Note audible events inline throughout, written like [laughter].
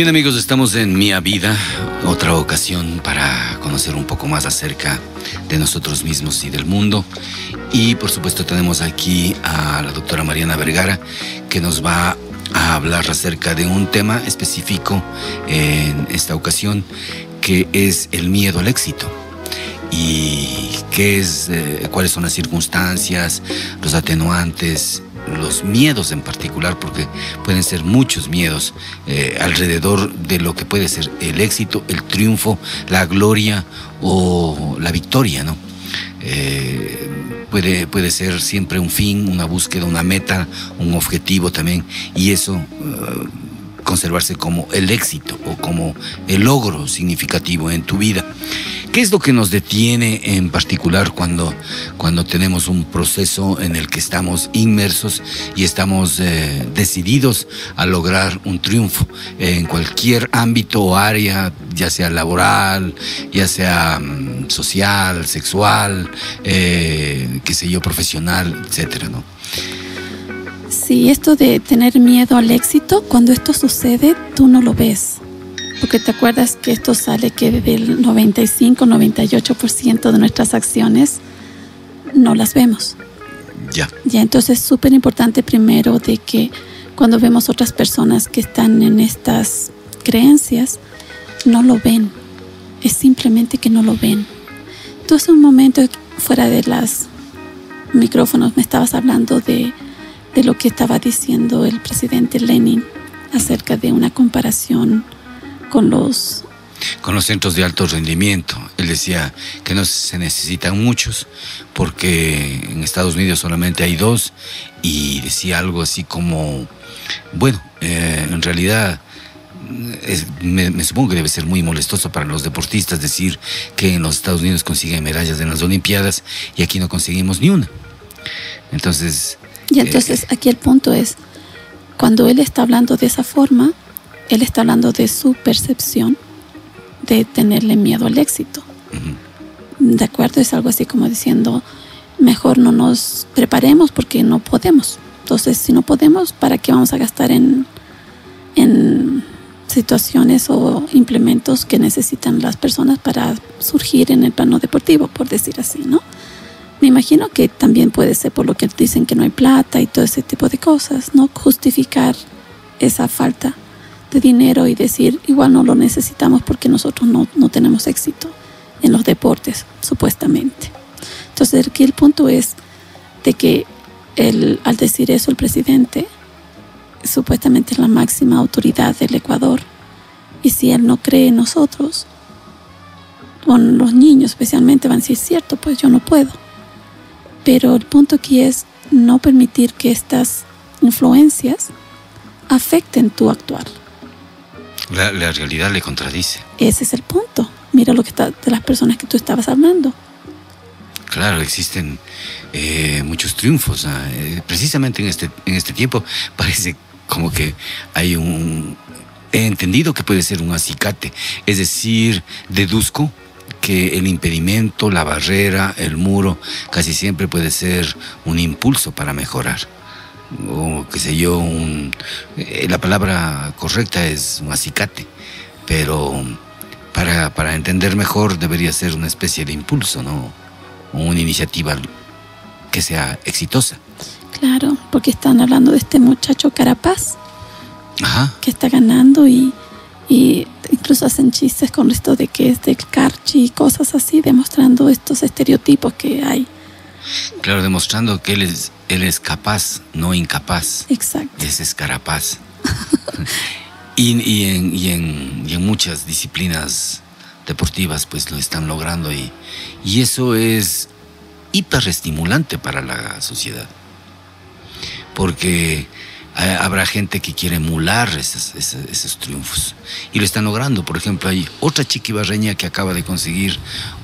Bien amigos, estamos en Mía Vida, otra ocasión para conocer un poco más acerca de nosotros mismos y del mundo. Y por supuesto tenemos aquí a la doctora Mariana Vergara que nos va a hablar acerca de un tema específico en esta ocasión que es el miedo al éxito y qué es, eh, cuáles son las circunstancias, los atenuantes, los miedos en particular, porque pueden ser muchos miedos eh, alrededor de lo que puede ser el éxito, el triunfo, la gloria o la victoria, ¿no? Eh, puede, puede ser siempre un fin, una búsqueda, una meta, un objetivo también, y eso conservarse como el éxito o como el logro significativo en tu vida. ¿Qué es lo que nos detiene en particular cuando, cuando tenemos un proceso en el que estamos inmersos y estamos eh, decididos a lograr un triunfo en cualquier ámbito o área, ya sea laboral, ya sea mm, social, sexual, eh, qué sé yo, profesional, etcétera, ¿no? Sí, esto de tener miedo al éxito, cuando esto sucede, tú no lo ves porque te acuerdas que esto sale que del 95-98% de nuestras acciones no las vemos. Ya. Ya, entonces es súper importante primero de que cuando vemos otras personas que están en estas creencias, no lo ven. Es simplemente que no lo ven. Entonces un momento fuera de los micrófonos me estabas hablando de, de lo que estaba diciendo el presidente Lenin acerca de una comparación con los... Con los centros de alto rendimiento. Él decía que no se necesitan muchos porque en Estados Unidos solamente hay dos y decía algo así como, bueno, eh, en realidad... me, supongo que debe ser muy molestoso para los deportistas decir que en los Estados Unidos consiguen medallas en las Olimpiadas y aquí no conseguimos ni una. Entonces... Y entonces aquí el punto es, cuando él está hablando de esa forma, él está hablando de su percepción de tenerle miedo al éxito. ¿De acuerdo? Es algo así como diciendo, mejor no nos preparemos porque no podemos. Entonces, si no podemos, ¿para qué vamos a gastar en, en situaciones o implementos que necesitan las personas para surgir en el plano deportivo, por decir así, ¿no? Me imagino que también puede ser por lo que dicen que no hay plata y todo ese tipo de cosas, ¿no? Justificar esa falta de dinero y decir, igual no lo necesitamos porque nosotros no, no tenemos éxito en los deportes, supuestamente. Entonces aquí el punto es de que el, al decir eso el presidente, supuestamente es la máxima autoridad del Ecuador, y si él no cree en nosotros, con los niños especialmente van a decir, cierto, pues yo no puedo. Pero el punto aquí es no permitir que estas influencias afecten tu actuar. La, realidad le contradice. Ese es el punto. Mira lo que está de las personas que tú estabas hablando. Claro, existen eh, muchos triunfos. Ah, eh, precisamente en este, en este tiempo [laughs] parece como que hay un... He entendido que puede ser un acicate. Es decir, deduzco que el impedimento, la barrera, el muro, casi siempre puede ser un impulso para mejorar o qué sé yo, un, eh, la palabra correcta es un acicate, pero para, para, entender mejor debería ser una especie de impulso, ¿no? Una iniciativa que sea exitosa. Claro, porque están hablando de este muchacho Carapaz, Ajá. que está ganando y, y incluso hacen chistes con esto de que es del Carchi y cosas así, demostrando estos estereotipos que hay. Claro, demostrando que él es, él es capaz, no incapaz. Exacto. Es escarapaz. [laughs] y, y, en, y, en, y, en, muchas disciplinas deportivas pues lo están logrando y, y eso es hiperestimulante para la sociedad. Porque habrá gente que quiere emular esos, triunfos y lo están logrando. Por ejemplo, hay otra chiquibarreña que acaba de conseguir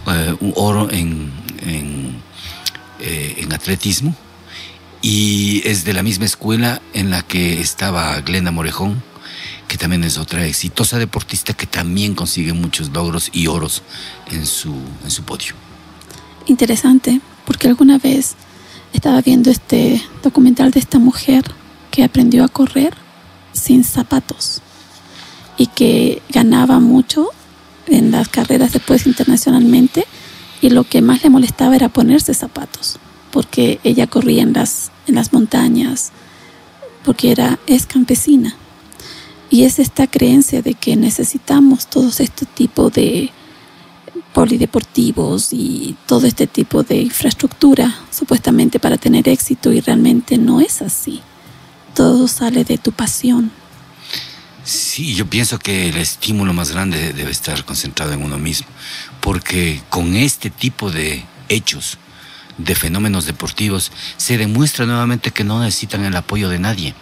uh, un oro eh, en atletismo y es de la misma escuela en la que estaba Glenda Morejón, que también es otra exitosa deportista que también consigue muchos logros y oros en su, en su podio. Interesante, porque alguna vez estaba viendo este documental de esta mujer que aprendió a correr sin zapatos. y que ganaba mucho en las carreras después internacionalmente y lo que más le molestaba era ponerse zapatos porque ella corría en las, en las montañas, porque era, es campesina. Y es esta creencia de que necesitamos todos este tipo de polideportivos y todo este tipo de infraestructura supuestamente para tener éxito y realmente no es así. Todo sale de tu pasión. Sí, yo pienso que el estímulo más grande debe estar concentrado en uno mismo, porque con este tipo de hechos, de fenómenos deportivos, se demuestra nuevamente que no necesitan el apoyo de nadie,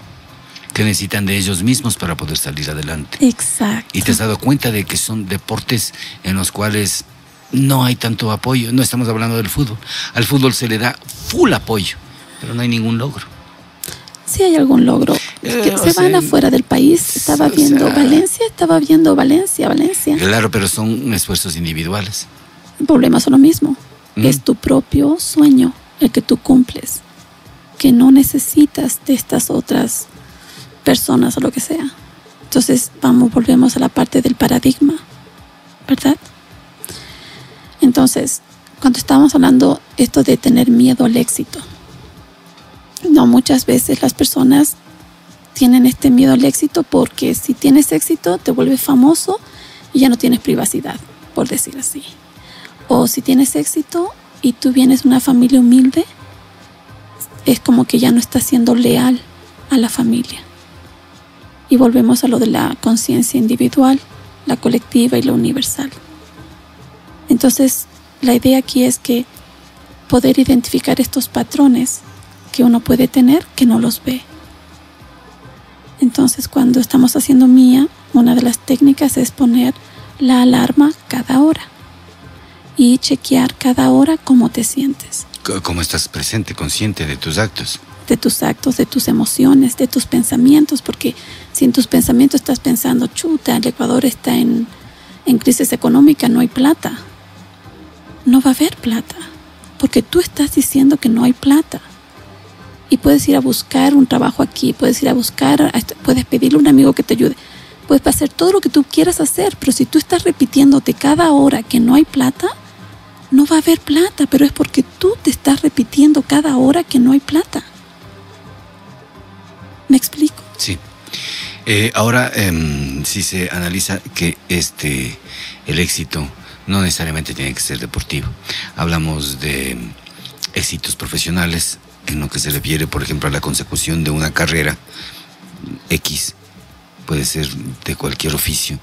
que necesitan de ellos mismos para poder salir adelante. Exacto. Y te has dado cuenta de que son deportes en los cuales no hay tanto apoyo, no estamos hablando del fútbol. Al fútbol se le da full apoyo, pero no hay ningún logro. Sí hay algún logro. Eh, se van afuera del país. Estaba viendo Valencia, estaba viendo Valencia, Valencia. Claro, pero son esfuerzos individuales. El problema es lo mismo. Mm. Es tu propio sueño el que tú cumples, que no necesitas de estas otras personas o lo que sea. Entonces, vamos, volvemos a la parte del paradigma, ¿verdad? Entonces, cuando estábamos hablando esto de tener miedo al éxito, no muchas veces las personas tienen este miedo al éxito porque si tienes éxito te vuelves famoso y ya no tienes privacidad, por decir así. O si tienes éxito y tú vienes de una familia humilde, es como que ya no estás siendo leal a la familia. Y volvemos a lo de la conciencia individual, la colectiva y la universal. Entonces, la idea aquí es que poder identificar estos patrones que uno puede tener que no los ve. Entonces, cuando estamos haciendo mía, una de las técnicas es poner la alarma cada hora y chequear cada hora cómo te sientes. ¿Cómo estás presente, consciente de tus actos? De tus actos, de tus emociones, de tus pensamientos, porque si en tus pensamientos estás pensando, chuta, el Ecuador está en, en crisis económica, no hay plata. No va a haber plata, porque tú estás diciendo que no hay plata. Y puedes ir a buscar un trabajo aquí, puedes ir a buscar, puedes pedirle a un amigo que te ayude, puedes hacer todo lo que tú quieras hacer, pero si tú estás repitiéndote cada hora que no hay plata, no va a haber plata, pero es porque tú te estás repitiendo cada hora que no hay plata. ¿Me explico? Sí. Eh, ahora, em, si se analiza que este, el éxito no necesariamente tiene que ser deportivo. Hablamos de éxitos profesionales en lo que se refiere, por ejemplo, a la consecución de una carrera X, puede ser de cualquier oficio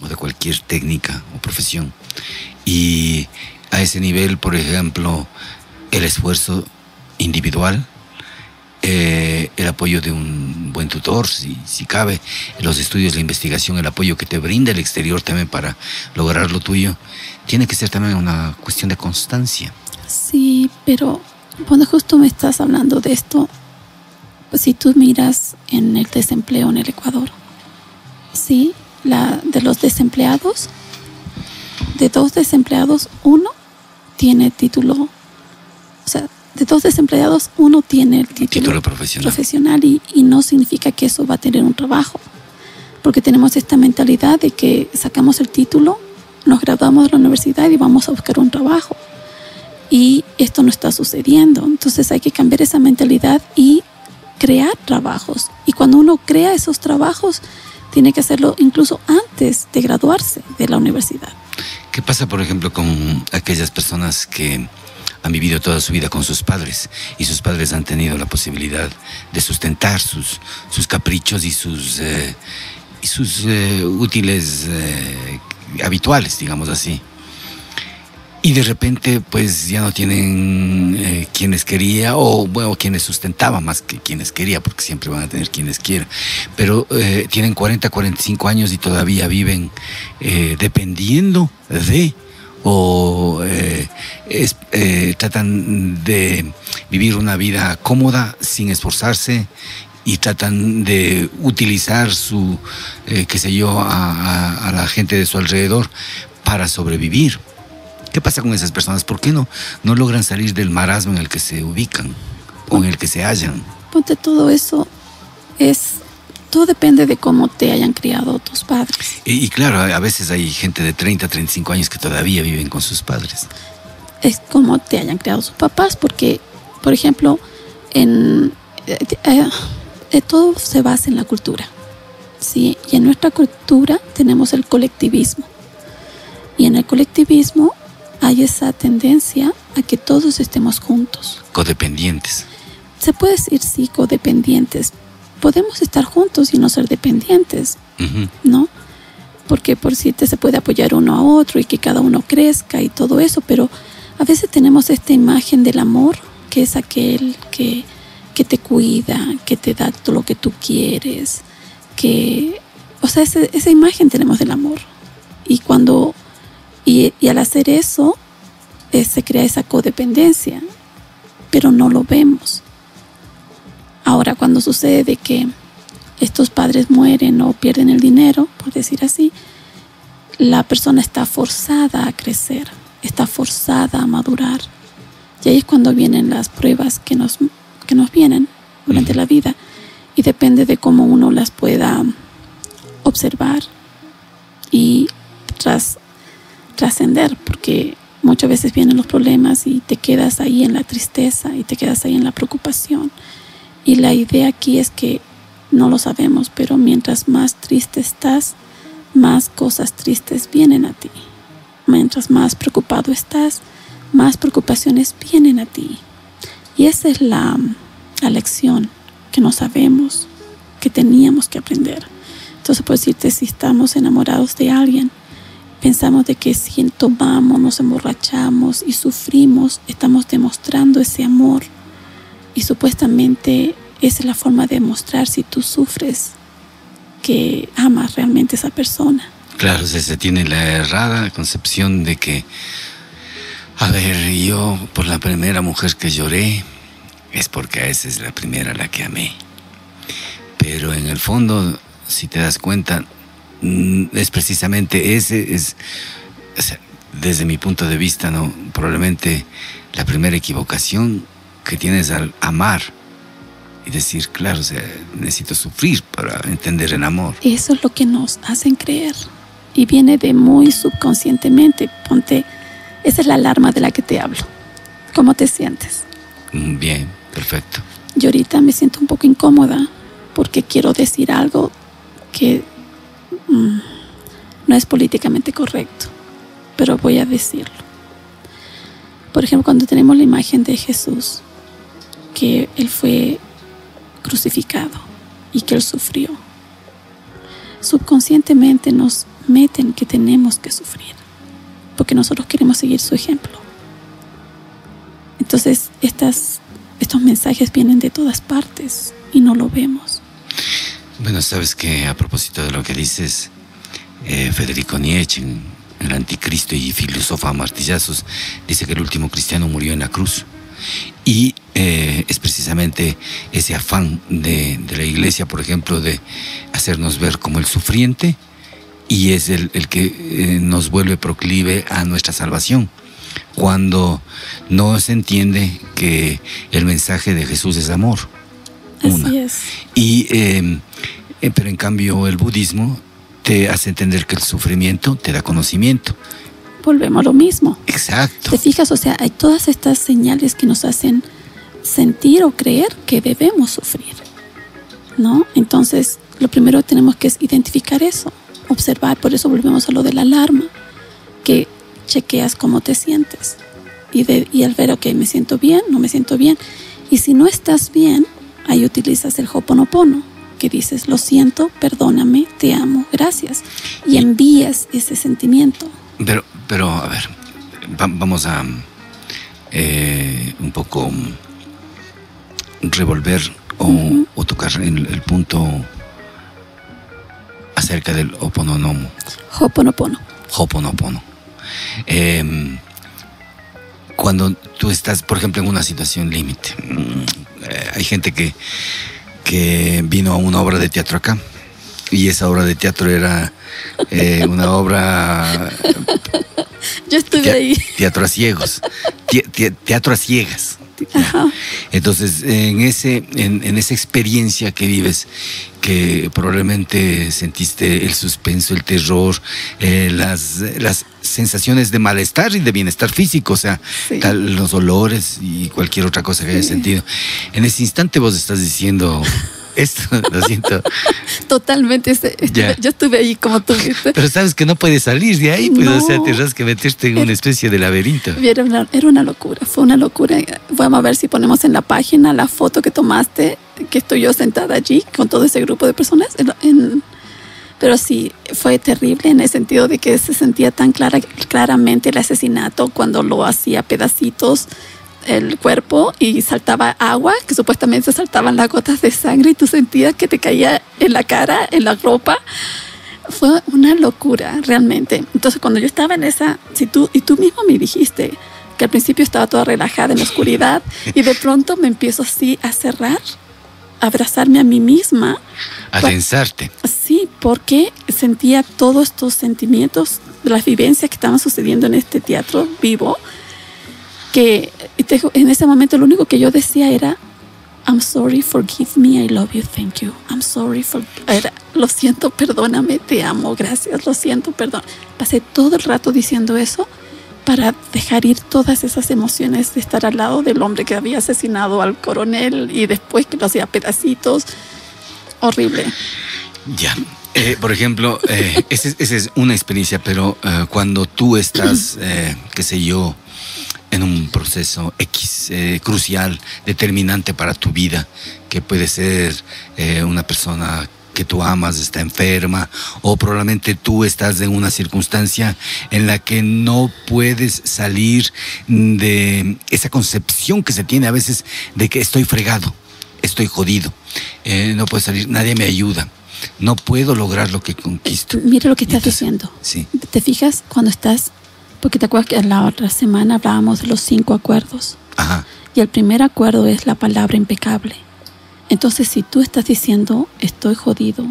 o de cualquier técnica o profesión. Y a ese nivel, por ejemplo, el esfuerzo individual, eh, el apoyo de un buen tutor, si, si cabe, los estudios, la investigación, el apoyo que te brinda el exterior también para lograr lo tuyo, tiene que ser también una cuestión de constancia. Sí, pero cuando justo me estás hablando de esto, pues si tú miras en el desempleo en el Ecuador, sí, la, de los desempleados, de dos desempleados, uno tiene título, o sea, de dos desempleados, uno tiene el título, profesional, y, y, no significa que eso va a tener un trabajo, porque tenemos esta mentalidad de que sacamos el título, nos graduamos de la universidad y vamos a buscar un trabajo. Y esto no está sucediendo, entonces hay que cambiar esa mentalidad y crear trabajos. Y cuando uno crea esos trabajos, tiene que hacerlo incluso antes de graduarse de la universidad. ¿Qué pasa, por ejemplo, con aquellas personas que han vivido toda su vida con sus padres y sus padres han tenido la posibilidad de sustentar sus, sus caprichos y sus, eh, y sus eh, útiles eh, habituales, digamos así? Y de repente pues ya no tienen eh, quienes quería o bueno quienes sustentaban más que quienes quería porque siempre van a tener quienes quieran pero eh, tienen 40 45 años y todavía viven eh, dependiendo de o tratan de vivir una vida cómoda sin esforzarse y tratan de utilizar su qué sé yo a la gente de su alrededor para sobrevivir ¿Qué pasa con esas personas? ¿Por qué no, no logran salir del marasmo en el que se ubican o en el que se hallan? Ponte todo eso es todo depende de cómo te hayan criado tus padres. Y, y, claro, a veces hay gente de 30, 35 años que todavía viven con sus padres. Es como te hayan criado sus papás, porque, por ejemplo, en, eh, eh, eh, todo se basa en la cultura. ¿sí? Y en nuestra cultura tenemos el colectivismo. Y en el colectivismo hay esa tendencia a que todos estemos juntos. Codependientes. Se puede decir sí, codependientes. Podemos estar juntos y no ser dependientes, ¿no? Porque por si te se puede apoyar uno a otro y que cada uno crezca y todo eso, pero a veces tenemos esta imagen del amor, que es aquel que, que te cuida, que te da todo lo que tú quieres, que, o sea, esa imagen tenemos del amor. Y cuando, y, al hacer eso, eh, se crea esa codependencia, pero no lo vemos. Ahora, cuando sucede que estos padres mueren o pierden el dinero, por decir así, la persona está forzada a crecer, está forzada a madurar. Y ahí es cuando vienen las pruebas que nos, que nos vienen durante la vida y depende de cómo uno las pueda observar y tras, trascender, porque muchas veces vienen los problemas y te quedas ahí en la tristeza y te quedas ahí en la preocupación. Y la idea aquí es que no lo sabemos, pero mientras más triste estás, más cosas tristes vienen a ti. Mientras más preocupado estás, más preocupaciones vienen a ti. Y esa es la, la lección que no sabemos, que teníamos que aprender. Entonces, por decirte, si estamos enamorados de alguien, pensamos de que si tomamos, nos emborrachamos y sufrimos, estamos demostrando ese amor. Y supuestamente esa es la forma de demostrar si tú sufres que amas realmente a esa persona. Claro, se tiene la errada concepción de que, a ver, yo por la primera mujer que lloré, es porque esa es la primera la que amé. Pero en el fondo, si te das cuenta, es precisamente ese, es, desde mi punto de vista, ¿no? probablemente la primera equivocación que tienes al amar y decir, claro, o sea, necesito sufrir para entender el amor. Eso es lo que nos hacen creer y viene de muy subconscientemente. Ponte, esa es la alarma de la que te hablo. ¿Cómo te sientes? Mm, bien. Perfecto. Yo ahorita me siento un poco incómoda porque quiero decir algo que mm, no es políticamente correcto, pero voy a decirlo. Por ejemplo, cuando tenemos la imagen de Jesús, que Él fue crucificado y que Él sufrió, subconscientemente nos meten que tenemos que sufrir, porque nosotros queremos seguir su ejemplo. Entonces, estas estos mensajes vienen de todas partes y no lo vemos. Bueno, sabes que a propósito de lo que dices, eh, Federico Nietzsche, El Anticristo y Filósofa a Martillazos, dice que el último cristiano murió en la cruz. Y eh, es precisamente ese afán de, la iglesia, por ejemplo, de hacernos ver como el sufriente y es el, que eh, nos vuelve proclive a nuestra salvación cuando no se entiende que el mensaje de Jesús es amor. Así es. Y, em, eh, pero en cambio el budismo te hace entender que el sufrimiento te da conocimiento. Volvemos a lo mismo. Exacto. ¿Te fijas? O sea, hay todas estas señales que nos hacen sentir o creer que debemos sufrir. ¿No? Entonces, lo primero que tenemos que es identificar eso, observar, por eso volvemos a lo de la alarma, que chequeas cómo te sientes. Y, de, y al ver, ok, me siento bien, no me siento bien. Y si no estás bien, ahí utilizas el hoponopono, que dices, lo siento, perdóname, te amo, gracias. Y envías ese sentimiento. Pero, pero a ver, vamos a eh, un poco revolver o, tocar el, el, punto acerca del Hoponopono. Hoponopono. Hoponopono. Em, cuando tú estás, por ejemplo, en una situación límite, mm, eh, hay gente que, que vino a una obra de teatro acá y esa obra de teatro era eh, una obra... [laughs] Yo estuve ahí. Teatro a ciegos. teatro a ciegas. Entonces, en, ese, en, esa experiencia que vives, que probablemente sentiste el suspenso, el terror, eh, las, las sensaciones de malestar y de bienestar físico, o sea, los olores y cualquier otra cosa que hayas sentido. En ese instante vos estás diciendo, esto, [laughs] lo siento. Totalmente. Este, este, yo estuve ahí como tú [laughs] viste. Pero sabes que no puedes salir de ahí, pues, o sea, tendrás que meterte en una especie de laberinto. Era una, era una locura, fue una locura. Vamos a ver si ponemos en la página la foto que tomaste, que estoy yo sentada allí con todo ese grupo de personas. pero sí, fue terrible en el sentido de que se sentía tan clara, claramente el asesinato cuando lo hacía pedacitos el cuerpo y saltaba agua, que supuestamente saltaban las gotas de sangre y tú sentías que te caía en la cara, en la ropa. Fue una locura, realmente. Entonces, cuando yo estaba en esa, si tú, y tú mismo me dijiste que al principio estaba toda relajada en la oscuridad y de pronto me empiezo así a cerrar, a abrazarme a mí misma. A tensarte. Sí, porque sentía todos estos sentimientos de las vivencias que estaban sucediendo en este teatro vivo que en ese momento lo único que yo decía era, I'm sorry, forgive me, I love you, thank you. I'm sorry, for, lo siento, perdóname, te amo, gracias, lo siento, perdón. Pasé todo el rato diciendo eso para dejar ir todas esas emociones de estar al lado del hombre que había asesinado al coronel y después que lo hacía pedacitos. Horrible. Ya. Eh, por ejemplo, eh, esa, es una experiencia, pero eh, cuando tú estás, [clears throat] qué sé yo, en un proceso X eh, crucial, determinante para tu vida, que puede ser eh, una persona que tú amas está enferma o probablemente tú estás en una circunstancia en la que no puedes salir de esa concepción que se tiene a veces de que estoy fregado, estoy jodido, eh, no puedo salir, nadie me ayuda. No puedo lograr lo que conquisto. Mira lo que estás diciendo. Sí. ¿Te fijas cuando estás porque te acuerdas que la otra semana hablábamos de los cinco acuerdos. Ajá. Y el primer acuerdo es la palabra impecable. Entonces, si tú estás diciendo, estoy jodido,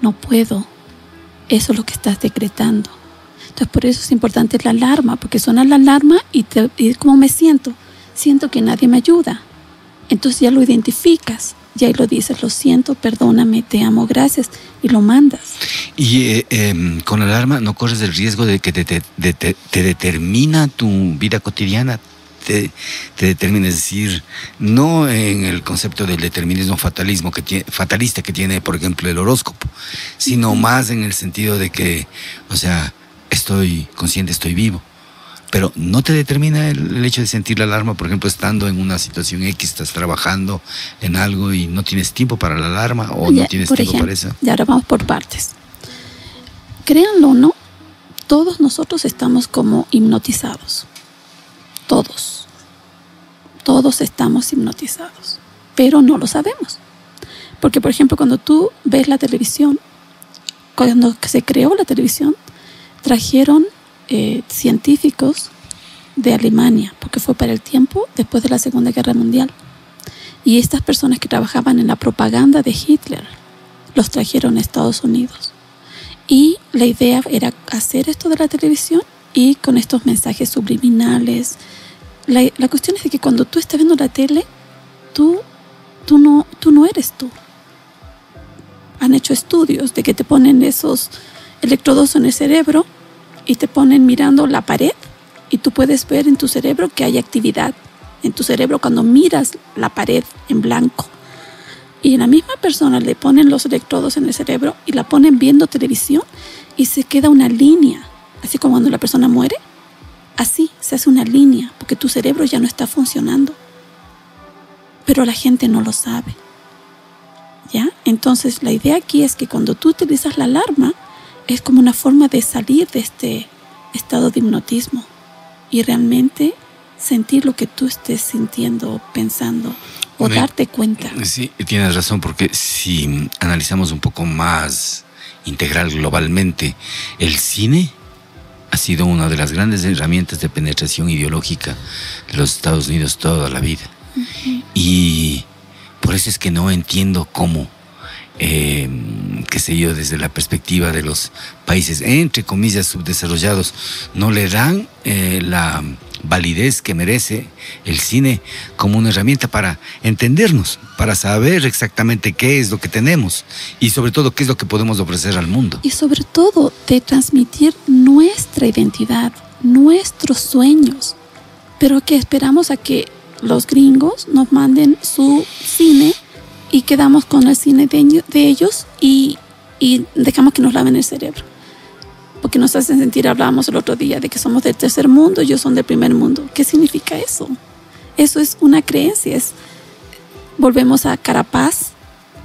no puedo, eso es lo que estás decretando. Entonces, por eso es importante la alarma, porque suena la alarma y, te, y ¿cómo me siento? Siento que nadie me ayuda. Entonces ya lo identificas y ahí lo dices, lo siento, perdóname, te amo, gracias, y lo mandas. Y eh, em, con alarma no corres el riesgo de que te, te, te, determina tu vida cotidiana, te, te, determina, es decir, no en el concepto del determinismo fatalismo que tiene, fatalista que tiene, por ejemplo, el horóscopo, sino más en el sentido de que, o sea, estoy consciente, estoy vivo pero no te determina el, hecho de sentir la alarma, por ejemplo, estando en una situación X, estás trabajando en algo y no tienes tiempo para la alarma o no tienes tiempo para eso. Y ahora vamos por partes. Créanlo o no, todos nosotros estamos como hipnotizados. Todos. Todos estamos hipnotizados, pero no lo sabemos. Porque, por ejemplo, cuando tú ves la televisión, cuando se creó la televisión, trajeron eh, científicos de Alemania, porque fue para el tiempo después de la Segunda Guerra Mundial. Y estas personas que trabajaban en la propaganda de Hitler los trajeron a Estados Unidos. Y la idea era hacer esto de la televisión y con estos mensajes subliminales. La, la cuestión es de que cuando tú estás viendo la tele, tú, tú, no, tú no eres tú. Han hecho estudios de que te ponen esos electrodos en el cerebro y te ponen mirando la pared y tú puedes ver en tu cerebro que hay actividad en tu cerebro cuando miras la pared en blanco. Y a la misma persona le ponen los electrodos en el cerebro y la ponen viendo televisión y se queda una línea, así como cuando la persona muere. Así se hace una línea porque tu cerebro ya no está funcionando. Pero la gente no lo sabe. ¿Ya? Entonces la idea aquí es que cuando tú utilizas la alarma, es como una forma de salir de este estado de hipnotismo y realmente sentir lo que tú estés sintiendo, pensando o darte cuenta. Sí, tienes razón, porque si analizamos un poco más integral globalmente, el cine ha sido una de las grandes herramientas de penetración ideológica de los Estados Unidos toda la vida. Y por eso es que no entiendo cómo eh, qué sé yo, desde la perspectiva de los países, entre comillas, subdesarrollados, no le dan eh, la validez que merece el cine como una herramienta para entendernos, para saber exactamente qué es lo que tenemos y sobre todo qué es lo que podemos ofrecer al mundo. Y sobre todo de transmitir nuestra identidad, nuestros sueños, pero que esperamos a que los gringos nos manden su cine y quedamos con el cine de, ellos y, y, dejamos que nos laven el cerebro. Porque nos hacen sentir, hablábamos el otro día, de que somos del tercer mundo, ellos son del primer mundo. ¿Qué significa eso? Eso es una creencia. Es, volvemos a Carapaz,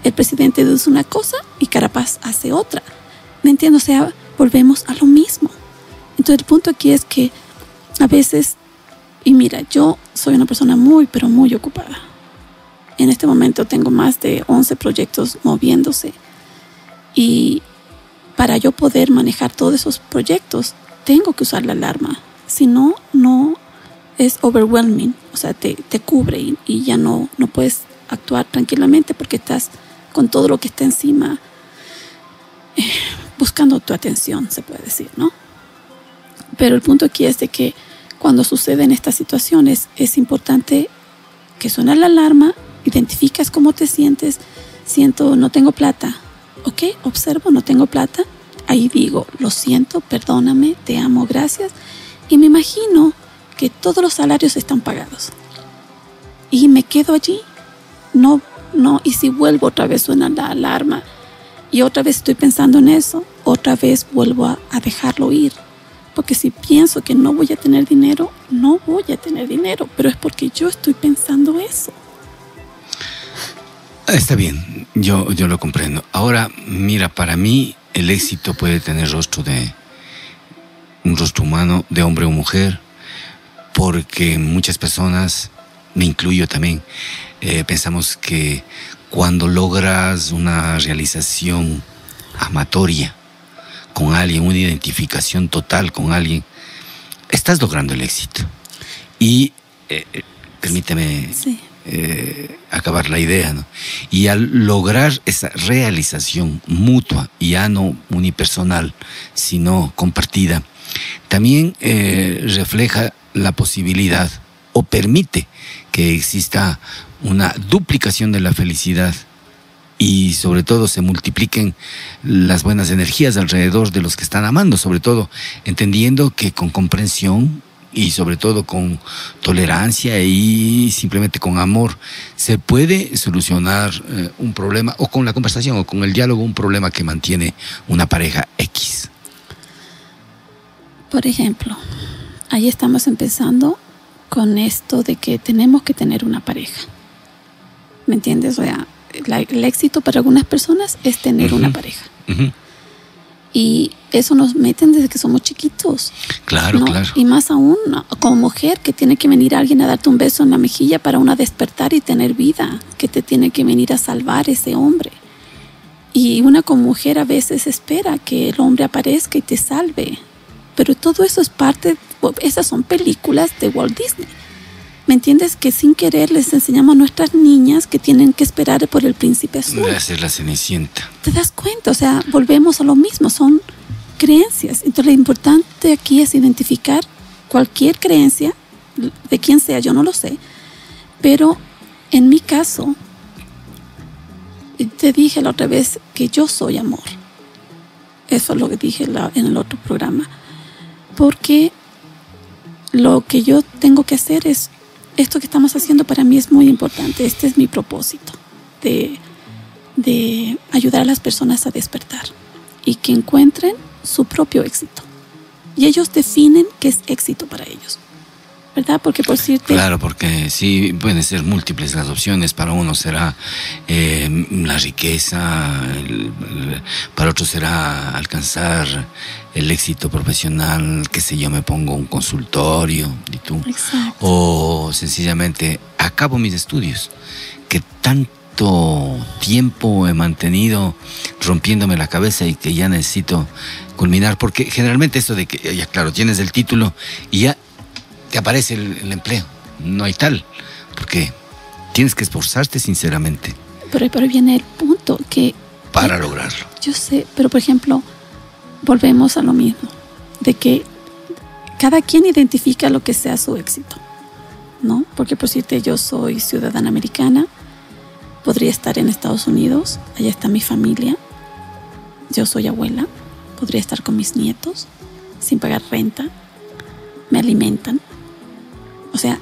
el presidente dice una cosa y Carapaz hace otra. ¿Me entiendo? O sea, volvemos a lo mismo. Entonces el punto aquí es que a veces, y mira, yo soy una persona muy, pero muy ocupada en este momento tengo más de 11 proyectos moviéndose y para yo poder manejar todos esos proyectos tengo que usar la alarma. Si no, no es overwhelming, o sea, te, te cubre y, ya no, no puedes actuar tranquilamente porque estás con todo lo que está encima eh, buscando tu atención, se puede decir, ¿no? Pero el punto aquí es de que cuando suceden estas situaciones es importante que suene la alarma identificas cómo te sientes, siento, no tengo plata, ¿ok? Observo, no tengo plata, ahí digo, lo siento, perdóname, te amo, gracias, y me imagino que todos los salarios están pagados. Y me quedo allí, no, no, y si vuelvo otra vez suena la alarma y otra vez estoy pensando en eso, otra vez vuelvo a, a dejarlo ir. Porque si pienso que no voy a tener dinero, no voy a tener dinero, pero es porque yo estoy pensando eso. Está bien, yo, yo lo comprendo. Ahora, mira, para mí el éxito puede tener rostro de un rostro humano, de hombre o mujer, porque muchas personas, me incluyo también, eh, pensamos que cuando logras una realización amatoria con alguien, una identificación total con alguien, estás logrando el éxito. Y eh, eh, permíteme sí. Eh, acabar la idea. Y al lograr esa realización mutua, ya no unipersonal, sino compartida, también eh, refleja la posibilidad o permite que exista una duplicación de la felicidad y sobre todo se multipliquen las buenas energías alrededor de los que están amando, sobre todo entendiendo que con comprensión y sobre todo con tolerancia y simplemente con amor se puede solucionar eh, un problema o con la conversación o con el diálogo un problema que mantiene una pareja X. Por ejemplo, ahí estamos empezando con esto de que tenemos que tener una pareja. ¿Me entiendes? O sea, el éxito para algunas personas es tener una pareja. Y eso nos meten desde que somos chiquitos. Claro, claro. Y más aún, como mujer, que tiene que venir alguien a darte un beso en la mejilla para una despertar y tener vida, que te tiene que venir a salvar ese hombre. Y una como mujer a veces espera que el hombre aparezca y te salve. Pero todo eso es parte, esas son películas de Walt Disney. ¿Me entiendes? Que sin querer les enseñamos a nuestras niñas que tienen que esperar por el príncipe azul. Ser la cenicienta. ¿Te das cuenta? O sea, volvemos a lo mismo, son creencias. Entonces lo importante aquí es identificar cualquier creencia, de quien sea, yo no lo sé, pero en mi caso, te dije la otra vez que yo soy amor. Eso es lo que dije en el otro programa. Porque lo que yo tengo que hacer es esto que estamos haciendo para mí es muy importante. Este es mi propósito, de, de ayudar a las personas a despertar y que encuentren su propio éxito. Y ellos definen qué es éxito para ellos. ¿Verdad? Porque por cierto... Claro, porque sí, pueden ser múltiples las opciones. Para uno será eh, la riqueza, para otro será alcanzar el éxito profesional, que sé yo, me pongo un consultorio, y tú. Exacto. O sencillamente acabo mis estudios, que tanto tiempo he mantenido rompiéndome la cabeza y que ya necesito culminar, porque generalmente eso de que, ya claro, tienes el título y ya te aparece el, empleo. No hay tal, porque tienes que esforzarte sinceramente. Pero, pero viene el punto que para lograrlo. Yo sé, pero por ejemplo, volvemos a lo mismo, de que cada quien identifica lo que sea su éxito, ¿no? Porque por decirte, yo soy ciudadana americana, podría estar en Estados Unidos, allá está mi familia, yo soy abuela, podría estar con mis nietos sin pagar renta, me alimentan. O sea,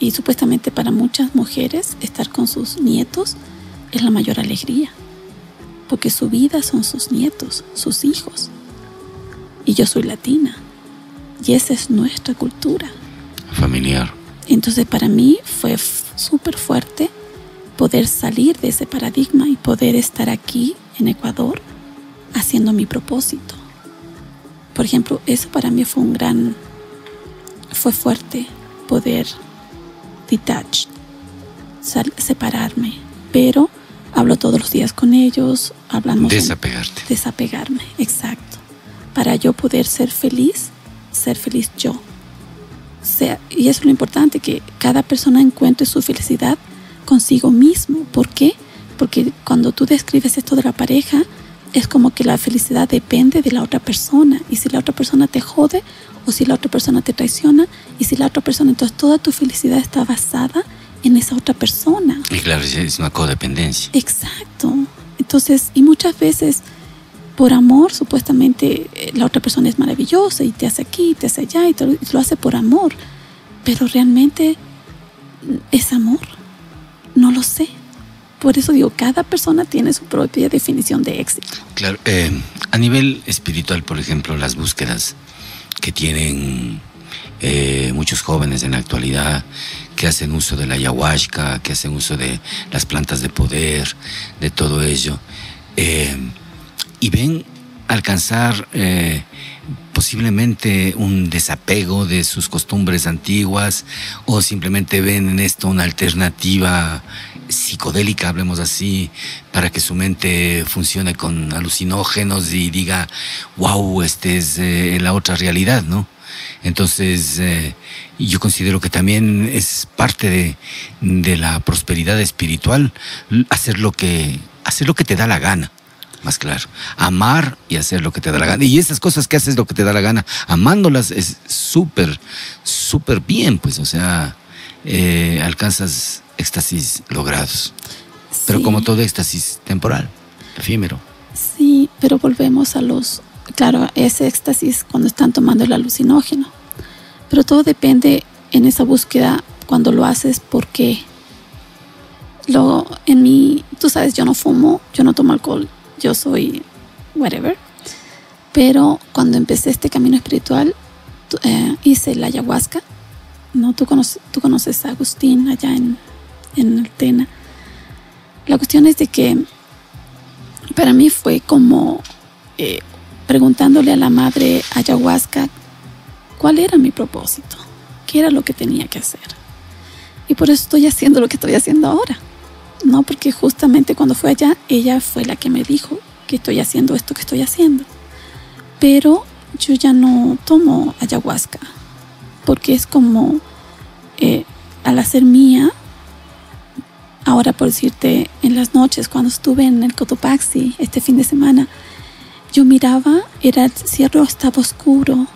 y supuestamente para muchas mujeres estar con sus nietos es la mayor alegría, porque su vida son sus nietos, sus hijos. Y yo soy latina, y esa es nuestra cultura. Familiar. Entonces para mí fue súper fuerte poder salir de ese paradigma y poder estar aquí en Ecuador haciendo mi propósito. Por ejemplo, eso para mí fue un gran, fue fuerte poder detach, separarme, pero hablo todos los días con ellos, hablamos. Desapegarte. desapegarme, exacto. Para yo poder ser feliz, ser feliz yo. Sea, y eso es lo importante, que cada persona encuentre su felicidad consigo mismo. ¿Por qué? Porque cuando tú describes esto de la pareja, es como que la felicidad depende de la otra persona. Y si la otra persona te jode, o si la otra persona te traiciona, y si la otra persona, entonces toda tu felicidad está basada en esa otra persona. Y claro, es una codependencia. Exacto. Entonces, y muchas veces, por amor, supuestamente eh, la otra persona es maravillosa y te hace aquí, te hace allá, y, te, y lo hace por amor. Pero realmente, ¿es amor? No lo sé. Por eso digo, cada persona tiene su propia definición de éxito. Claro, eh, a nivel espiritual, por ejemplo, las búsquedas que tienen eh, muchos jóvenes en la actualidad, que hacen uso de la ayahuasca, que hacen uso de las plantas de poder, de todo ello, eh, y ven alcanzar posiblemente un desapego de sus costumbres antiguas o simplemente ven en esto una alternativa psicodélica, hablemos así, para que su mente funcione con alucinógenos y diga, wow, este es eh, la otra realidad, ¿no? Entonces, eh, yo considero que también es parte de, de, la prosperidad espiritual hacer lo que, hacer lo que te da la gana. Más claro, amar y hacer lo que te da la gana. Y esas cosas que haces lo que te da la gana, amándolas es súper, súper bien, pues, o sea, eh, alcanzas éxtasis logrados. Pero como todo éxtasis temporal, efímero. Sí, pero volvemos a los, claro, ese éxtasis cuando están tomando el alucinógeno. Pero todo depende en esa búsqueda cuando lo haces porque lo en mi, tú sabes, yo no fumo, yo no tomo alcohol, yo soy whatever. Pero cuando empecé este camino espiritual, eh, hice la ayahuasca. ¿no? Tú, conoces, tú conoces a Agustín allá en, en Altena. La cuestión es de que para mí fue como eh, preguntándole a la madre ayahuasca cuál era mi propósito, qué era lo que tenía que hacer. Y por eso estoy haciendo lo que estoy haciendo ahora. No, porque justamente cuando fue allá, ella fue la que me dijo que estoy haciendo esto que estoy haciendo. Pero yo ya no tomo ayahuasca, porque es como eh, al hacer mía, ahora por decirte, en las noches cuando estuve en el Cotopaxi este fin de semana, yo miraba, era el cielo estaba oscuro,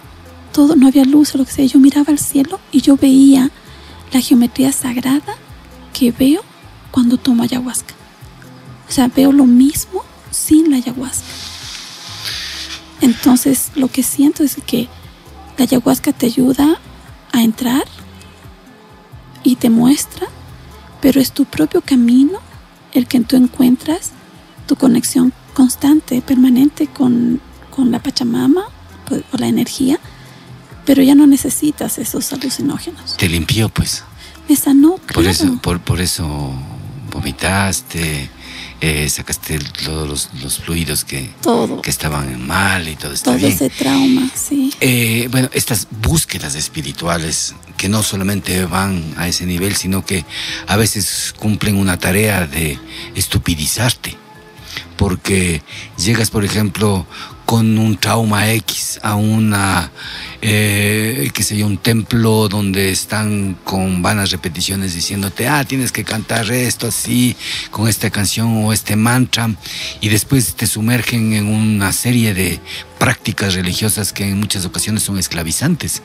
todo, no había luz o lo que sea, yo miraba al cielo y yo veía la geometría sagrada que veo cuando tomo ayahuasca. O sea, veo lo mismo sin la ayahuasca. Entonces, lo que siento es que la ayahuasca te ayuda a entrar y te muestra, pero es tu propio camino el que tú encuentras tu conexión constante, permanente con, con la Pachamama pues, o la energía, pero ya no necesitas esos alucinógenos. Te limpió, pues. Me sanó, claro. Por eso, por, por eso vomitaste, eh, sacaste todos los, los, fluidos que, todo. que estaban mal y todo está todo bien. ese trauma, sí. Eh, bueno, estas búsquedas espirituales que no solamente van a ese nivel, sino que a veces cumplen una tarea de estupidizarte. Porque llegas, por ejemplo, con un trauma X a una, eh, qué un templo donde están con vanas repeticiones diciéndote, ah, tienes que cantar esto así, con esta canción o este mantra, y después te sumergen en una serie de prácticas religiosas que en muchas ocasiones son esclavizantes.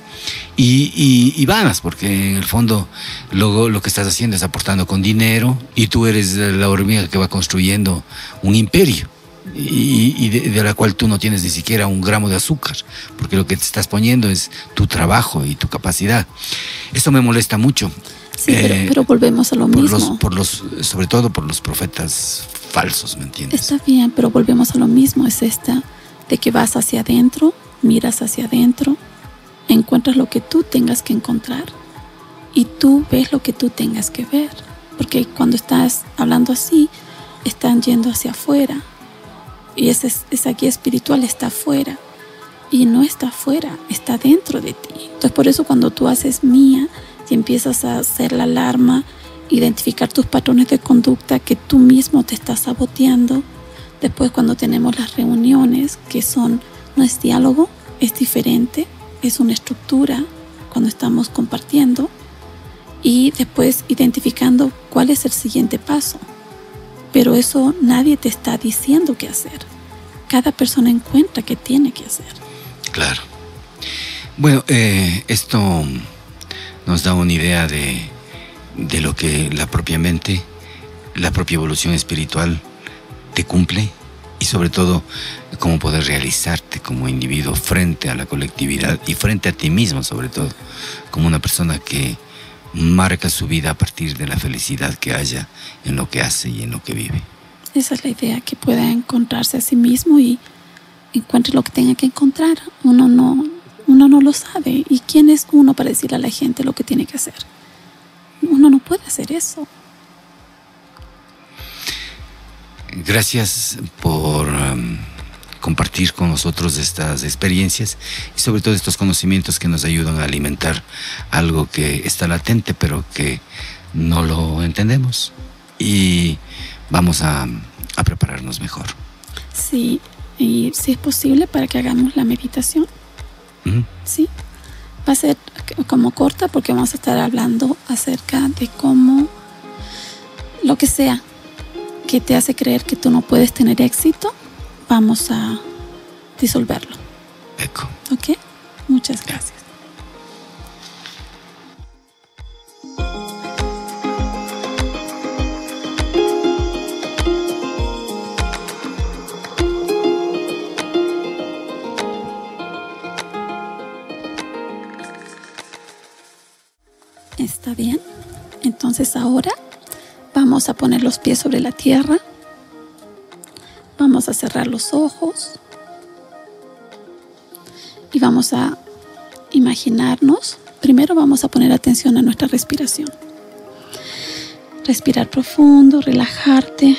Y, y, vanas, porque en el fondo luego lo que estás haciendo es aportando con dinero y tú eres la hormiga que va construyendo un imperio y, de, la cual tú no tienes ni siquiera un gramo de azúcar, porque lo que te estás poniendo es tu trabajo y tu capacidad. Eso me molesta mucho. Sí, pero, eh, volvemos a lo mismo. por los, sobre todo por los profetas falsos, ¿me entiendes? Está bien, pero volvemos a lo mismo. Es esta de que vas hacia adentro, miras hacia adentro, encuentras lo que tú tengas que encontrar y tú ves lo que tú tengas que ver. Porque cuando estás hablando así, están yendo hacia afuera y esa, esa guía espiritual está afuera. Y no está afuera, está dentro de ti. Entonces por eso cuando tú haces mía y empiezas a hacer la alarma, identificar tus patrones de conducta que tú mismo te estás saboteando, después cuando tenemos las reuniones, que son, no es diálogo, es diferente, es una estructura cuando estamos compartiendo, y después identificando cuál es el siguiente paso. Pero eso nadie te está diciendo qué hacer. Cada persona encuentra qué tiene que hacer. Claro. Bueno, eh, esto nos da una idea de, de lo que la propia mente, la propia evolución espiritual te cumple y sobre todo cómo poder realizarte como individuo frente a la colectividad y frente a ti mismo sobre todo, como una persona que marca su vida a partir de la felicidad que haya en lo que hace y en lo que vive. Esa es la idea, que pueda encontrarse a sí mismo y encuentre lo que tenga que encontrar. Uno no, uno no lo sabe. ¿Y quién es uno para decirle a la gente lo que tiene que hacer? Uno no puede hacer eso. Gracias por... Um, compartir con nosotros estas experiencias y sobre todo estos conocimientos que nos ayudan a alimentar algo que está latente pero que no lo entendemos y vamos a, prepararnos mejor. Sí, y si es posible para que hagamos la meditación. Sí, va a ser como corta porque vamos a estar hablando acerca de cómo lo que sea que te hace creer que tú no puedes tener éxito, vamos a disolverlo. Eco. ¿Ok? Muchas gracias. ¿Está bien? Entonces ahora vamos a poner los pies sobre la tierra Vamos a cerrar los ojos y vamos a imaginarnos. Primero vamos a poner atención a nuestra respiración. Respirar profundo, relajarte.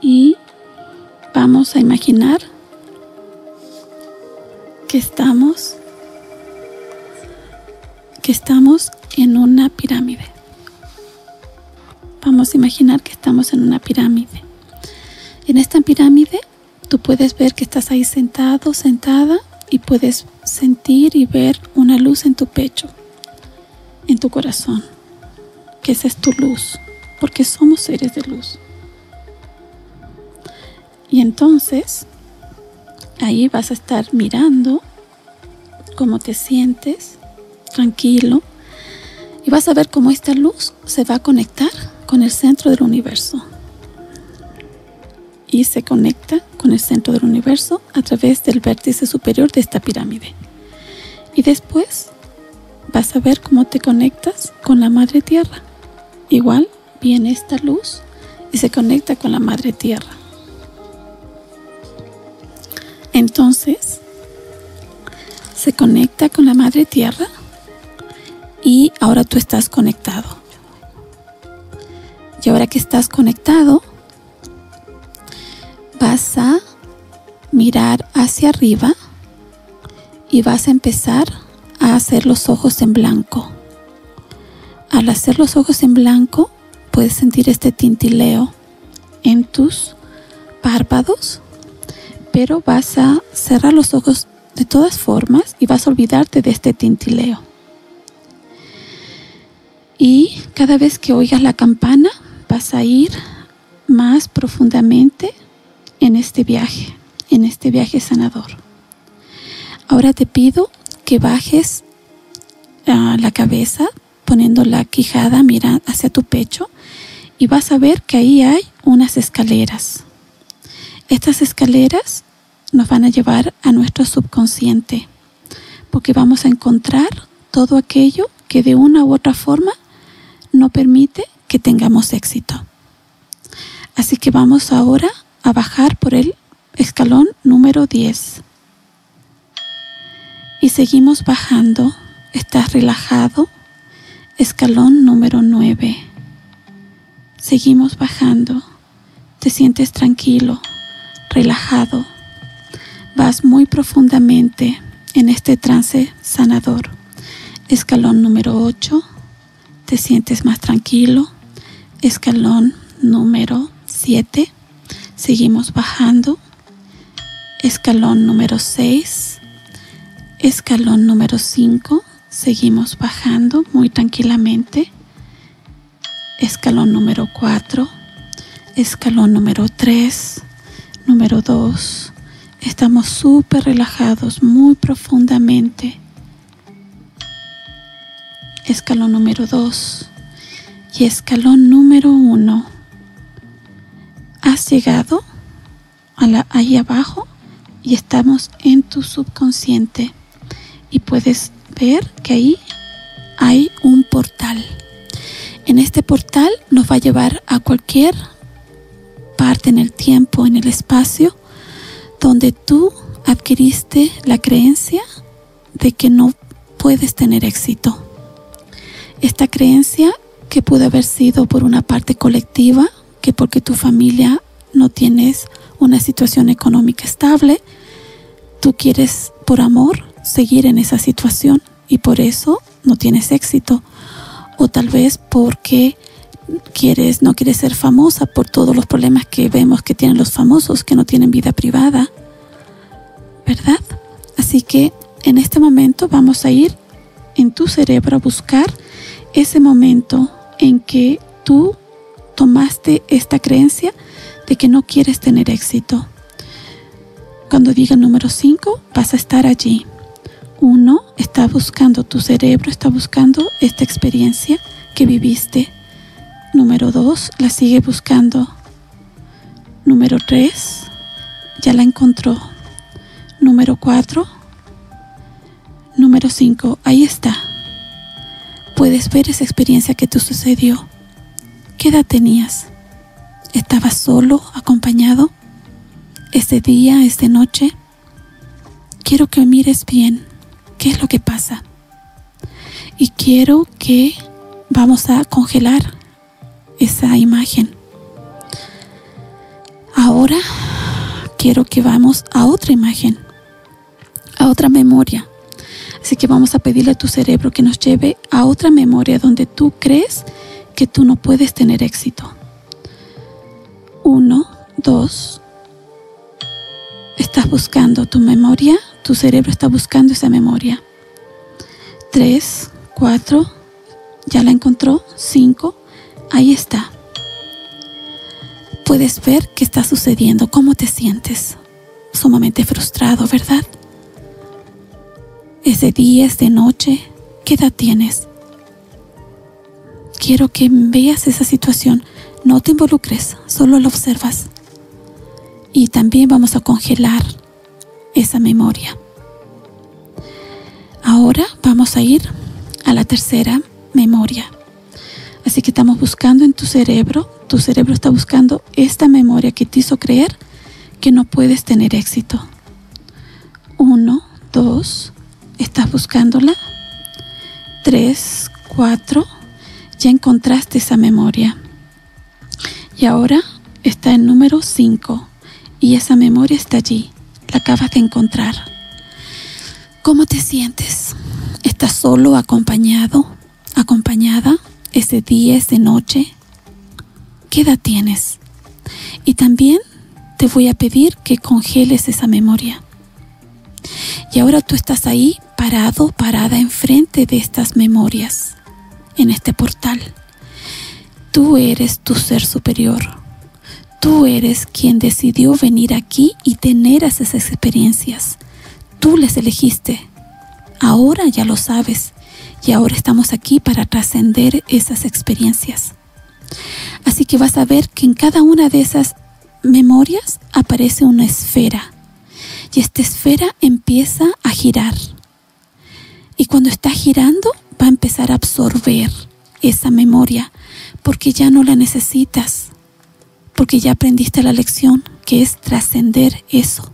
Y vamos a imaginar que estamos que estamos en una pirámide. Vamos a imaginar que estamos en una pirámide. En esta pirámide tú puedes ver que estás ahí sentado, sentada y puedes sentir y ver una luz en tu pecho, en tu corazón, que esa es tu luz, porque somos seres de luz. Y entonces ahí vas a estar mirando cómo te sientes, tranquilo, y vas a ver cómo esta luz se va a conectar con el centro del universo y se conecta con el centro del universo a través del vértice superior de esta pirámide. Y después vas a ver cómo te conectas con la Madre Tierra. Igual viene esta luz y se conecta con la Madre Tierra. Entonces, se conecta con la Madre Tierra y ahora tú estás conectado. Y ahora que estás conectado, vas a mirar hacia arriba y vas a empezar a hacer los ojos en blanco. Al hacer los ojos en blanco, puedes sentir este tintileo en tus párpados pero vas a cerrar los ojos de todas formas y vas a olvidarte de este tintileo. Y cada vez que oigas la campana, vas a ir más profundamente en este viaje, en este viaje sanador. Ahora te pido que bajes a la cabeza poniendo la quijada, mira hacia tu pecho y vas a ver que ahí hay unas escaleras. Estas escaleras nos van a llevar a nuestro subconsciente porque vamos a encontrar todo aquello que de una u otra forma no permite que tengamos éxito. Así que vamos ahora a bajar por el escalón número 10. Y seguimos bajando. Estás relajado. Escalón número 9. Seguimos bajando. Te sientes tranquilo, relajado. Vas muy profundamente en este trance sanador. Escalón número 8. Te sientes más tranquilo. Escalón número 7. Seguimos bajando. Escalón número 6. Escalón número 5. Seguimos bajando muy tranquilamente. Escalón número 4. Escalón número 3. Número 2. Estamos súper relajados, muy profundamente. Escalón número 2. Y escalón número 1 has llegado ahí abajo y estamos en tu subconsciente y puedes ver que ahí hay un portal. En este portal nos va a llevar a cualquier parte en el tiempo, en el espacio, donde tú adquiriste la creencia de que no puedes tener éxito. Esta creencia que pudo haber sido por una parte colectiva que porque tu familia no tienes una situación económica estable, tú quieres por amor seguir en esa situación y por eso no tienes éxito. O tal vez porque quieres, no quieres ser famosa por todos los problemas que vemos que tienen los famosos, que no tienen vida privada. ¿Verdad? Así que en este momento vamos a ir en tu cerebro a buscar ese momento en que tú tomaste esta creencia de que no quieres tener éxito. Cuando diga número 5, vas a estar allí. Uno está buscando, tu cerebro está buscando esta experiencia que viviste. Número 2, la sigue buscando. Número 3, ya la encontró. Número 4, número 5, ahí está. Puedes ver esa experiencia que te sucedió. ¿Qué edad tenías? ¿Estabas solo, acompañado? ¿Este día, esta noche? Quiero que mires bien qué es lo que pasa. Y quiero que vamos a congelar esa imagen. Ahora quiero que vamos a otra imagen, a otra memoria. Así que vamos a pedirle a tu cerebro que nos lleve a otra memoria donde tú crees que tú no puedes tener éxito. Uno, dos. Estás buscando tu memoria, tu cerebro está buscando esa memoria. Tres, cuatro, ya la encontró. Cinco, ahí está. Puedes ver qué está sucediendo, cómo te sientes. Sumamente frustrado, ¿verdad? Es de día, es de noche. ¿Qué edad tienes? Quiero que veas esa situación. No te involucres, solo lo observas. Y también vamos a congelar esa memoria. Ahora vamos a ir a la tercera memoria. Así que estamos buscando en tu cerebro, tu cerebro está buscando esta memoria que te hizo creer que no puedes tener éxito. Uno, dos, estás buscándola. Tres, cuatro, ya encontraste esa memoria. Y ahora está en número 5 y esa memoria está allí. La acabas de encontrar. ¿Cómo te sientes? ¿Estás solo, acompañado, acompañada ese día, esa noche? ¿Qué edad tienes? Y también te voy a pedir que congeles esa memoria. Y ahora tú estás ahí parado, parada enfrente de estas memorias, en este portal. Tú eres tu ser superior. Tú eres quien decidió venir aquí y tener esas experiencias. Tú les elegiste. Ahora ya lo sabes y ahora estamos aquí para trascender esas experiencias. Así que vas a ver que en cada una de esas memorias aparece una esfera y esta esfera empieza a girar. Y cuando está girando va a empezar a absorber esa memoria porque ya no la necesitas, porque ya aprendiste la lección que es trascender eso.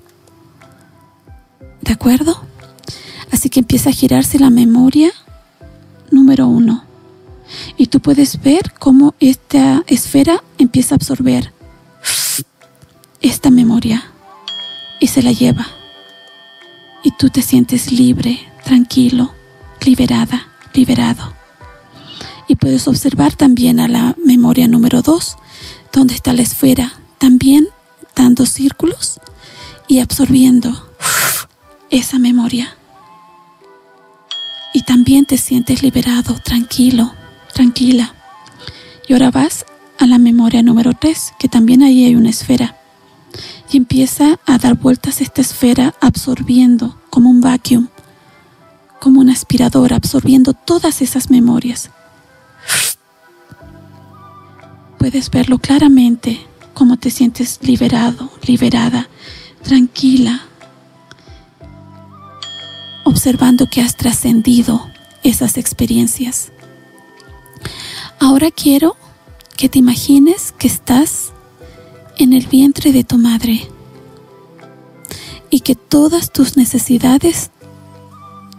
¿De acuerdo? Así que empieza a girarse la memoria número uno. Y tú puedes ver cómo esta esfera empieza a absorber esta memoria y se la lleva. Y tú te sientes libre, tranquilo, liberada, liberado. Y puedes observar también a la memoria número dos, donde está la esfera, también dando círculos y absorbiendo esa memoria. Y también te sientes liberado, tranquilo, tranquila. Y ahora vas a la memoria número 3, que también ahí hay una esfera. Y empieza a dar vueltas esta esfera absorbiendo como un vacuum, como un aspirador, absorbiendo todas esas memorias. Puedes verlo claramente, cómo te sientes liberado, liberada, tranquila, observando que has trascendido esas experiencias. Ahora quiero que te imagines que estás en el vientre de tu madre y que todas tus necesidades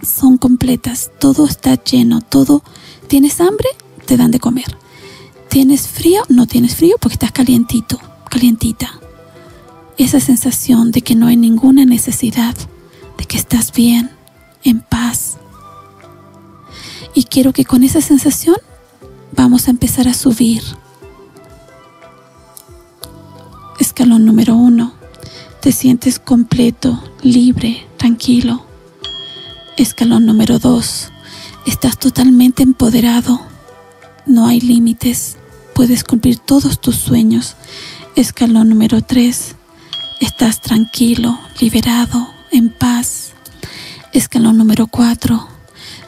son completas, todo está lleno, todo. ¿Tienes hambre? Te dan de comer. ¿Tienes frío? No tienes frío porque estás calientito, calientita. Esa sensación de que no hay ninguna necesidad, de que estás bien, en paz. Y quiero que con esa sensación vamos a empezar a subir. Escalón número uno. Te sientes completo, libre, tranquilo. Escalón número dos. Estás totalmente empoderado. No hay límites. Puedes cumplir todos tus sueños. Escalón número tres. Estás tranquilo, liberado, en paz. Escalón número cuatro.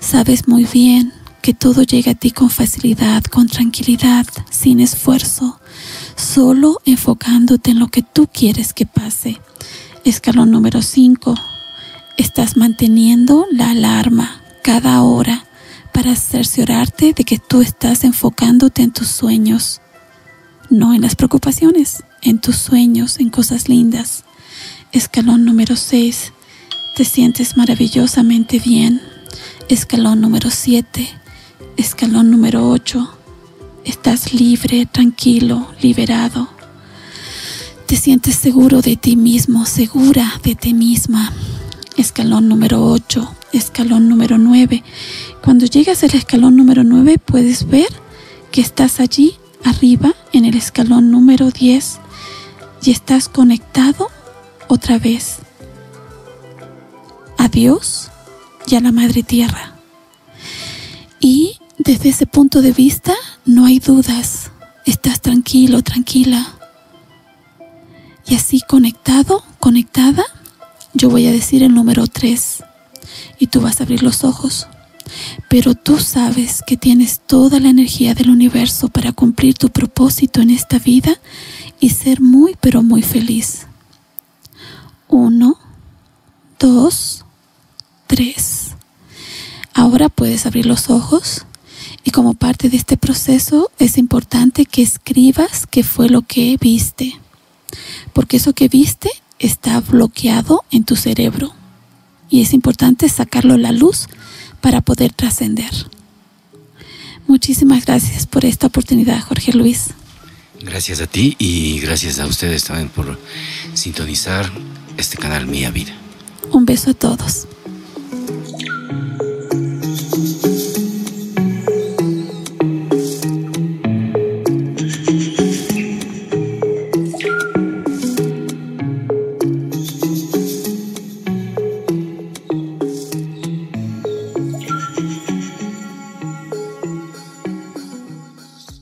Sabes muy bien que todo llega a ti con facilidad, con tranquilidad, sin esfuerzo, solo enfocándote en lo que tú quieres que pase. Escalón número 5. Estás manteniendo la alarma cada hora para cerciorarte de que tú estás enfocándote en tus sueños, no en las preocupaciones, en tus sueños, en cosas lindas. Escalón número 6. Te sientes maravillosamente bien. Escalón número 7 Escalón número 8. Estás libre, tranquilo, liberado. Te sientes seguro de ti mismo, segura de ti misma. Escalón número 8. Escalón número 9. Cuando llegas al escalón número 9 puedes ver que estás allí arriba en el escalón número 10 y estás conectado otra vez a Dios y a la Madre Tierra. Y desde ese punto de vista no hay dudas, estás tranquilo, tranquila. Y así conectado, conectada, yo voy a decir el número 3 y tú vas a abrir los ojos. Pero tú sabes que tienes toda la energía del universo para cumplir tu propósito en esta vida y ser muy, pero muy feliz. Uno, dos, tres. Ahora puedes abrir los ojos y como parte de este proceso es importante que escribas qué fue lo que viste, porque eso que viste está bloqueado en tu cerebro y es importante sacarlo a la luz para poder trascender. Muchísimas gracias por esta oportunidad, Jorge Luis. Gracias a ti y gracias a ustedes también por sintonizar este canal Mía Vida. Un beso a todos.